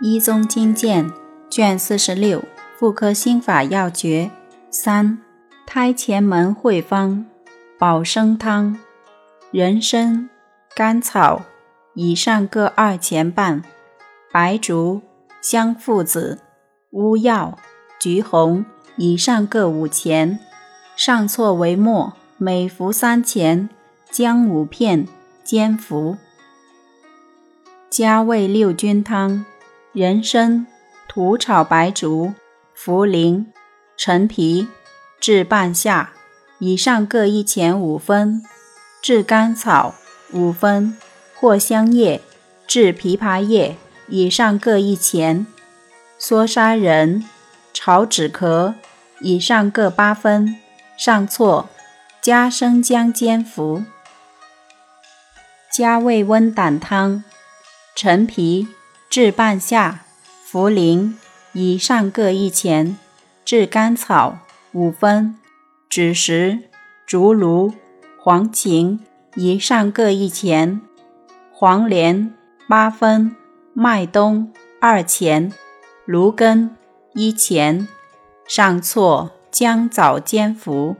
一宗经鉴卷四十六妇科心法要诀三胎前门会方保生汤。人参甘草以上各二钱半白术香附子乌药橘红以上各五钱。上错为末每服三钱姜五片煎服。加味六君汤人参、土炒白术、茯苓、陈皮，至半夏，以上各一钱五分；炙甘草五分；藿香叶、至枇杷叶，以上各一钱；缩沙仁、炒止咳，以上各八分；上错，加生姜煎服。加味温胆汤，陈皮。至半夏、茯苓以上各一钱；炙甘草五分；枳实、竹茹、黄芩以上各一钱；黄连八分；麦冬二钱；芦根一钱。上错姜枣煎服。